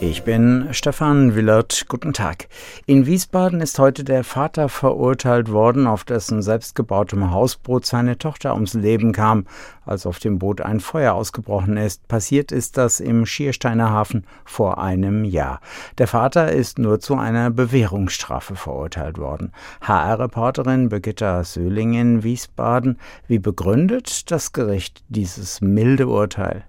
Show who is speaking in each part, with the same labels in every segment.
Speaker 1: Ich bin Stefan Willert. Guten Tag. In Wiesbaden ist heute der Vater verurteilt worden, auf dessen selbstgebautem Hausboot seine Tochter ums Leben kam, als auf dem Boot ein Feuer ausgebrochen ist. Passiert ist das im Schiersteiner Hafen vor einem Jahr. Der Vater ist nur zu einer Bewährungsstrafe verurteilt worden. HR-Reporterin Birgitta Söhling in Wiesbaden. Wie begründet das Gericht dieses milde Urteil?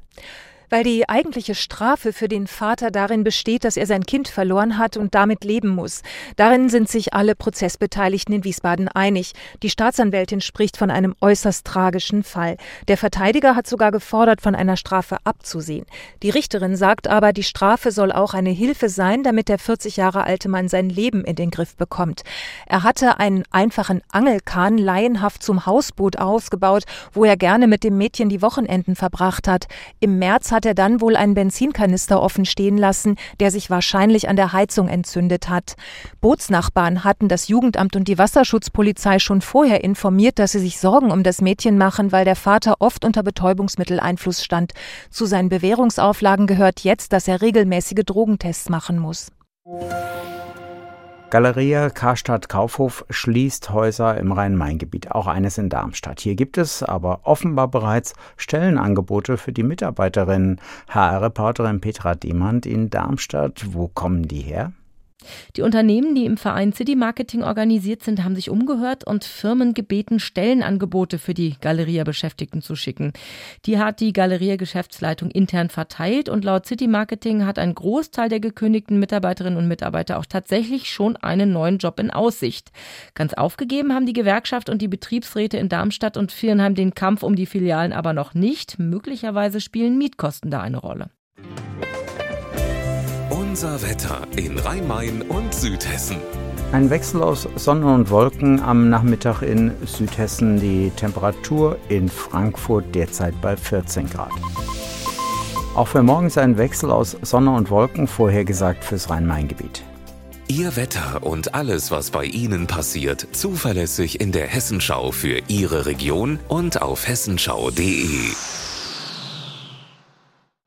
Speaker 2: Weil die eigentliche Strafe für den Vater darin besteht, dass er sein Kind verloren hat und damit leben muss. Darin sind sich alle Prozessbeteiligten in Wiesbaden einig. Die Staatsanwältin spricht von einem äußerst tragischen Fall. Der Verteidiger hat sogar gefordert, von einer Strafe abzusehen. Die Richterin sagt aber, die Strafe soll auch eine Hilfe sein, damit der 40 Jahre alte Mann sein Leben in den Griff bekommt. Er hatte einen einfachen Angelkahn laienhaft zum Hausboot ausgebaut, wo er gerne mit dem Mädchen die Wochenenden verbracht hat. Im März hat hat er dann wohl einen Benzinkanister offen stehen lassen, der sich wahrscheinlich an der Heizung entzündet hat. Bootsnachbarn hatten das Jugendamt und die Wasserschutzpolizei schon vorher informiert, dass sie sich Sorgen um das Mädchen machen, weil der Vater oft unter Betäubungsmitteleinfluss stand. Zu seinen Bewährungsauflagen gehört jetzt, dass er regelmäßige Drogentests machen muss.
Speaker 1: Galeria Karstadt Kaufhof schließt Häuser im Rhein-Main-Gebiet, auch eines in Darmstadt. Hier gibt es aber offenbar bereits Stellenangebote für die Mitarbeiterinnen. HR-Reporterin Petra Demand in Darmstadt, wo kommen die her?
Speaker 3: Die Unternehmen, die im Verein City Marketing organisiert sind, haben sich umgehört und Firmen gebeten, Stellenangebote für die Galeria-Beschäftigten zu schicken. Die hat die Galeria-Geschäftsleitung intern verteilt und laut City Marketing hat ein Großteil der gekündigten Mitarbeiterinnen und Mitarbeiter auch tatsächlich schon einen neuen Job in Aussicht. Ganz aufgegeben haben die Gewerkschaft und die Betriebsräte in Darmstadt und Viernheim den Kampf um die Filialen aber noch nicht. Möglicherweise spielen Mietkosten da eine Rolle.
Speaker 4: Unser Wetter in Rhein-Main und Südhessen.
Speaker 1: Ein Wechsel aus Sonne und Wolken am Nachmittag in Südhessen. Die Temperatur in Frankfurt derzeit bei 14 Grad. Auch für morgen ist ein Wechsel aus Sonne und Wolken vorhergesagt fürs Rhein-Main-Gebiet.
Speaker 4: Ihr Wetter und alles, was bei Ihnen passiert, zuverlässig in der Hessenschau für Ihre Region und auf hessenschau.de.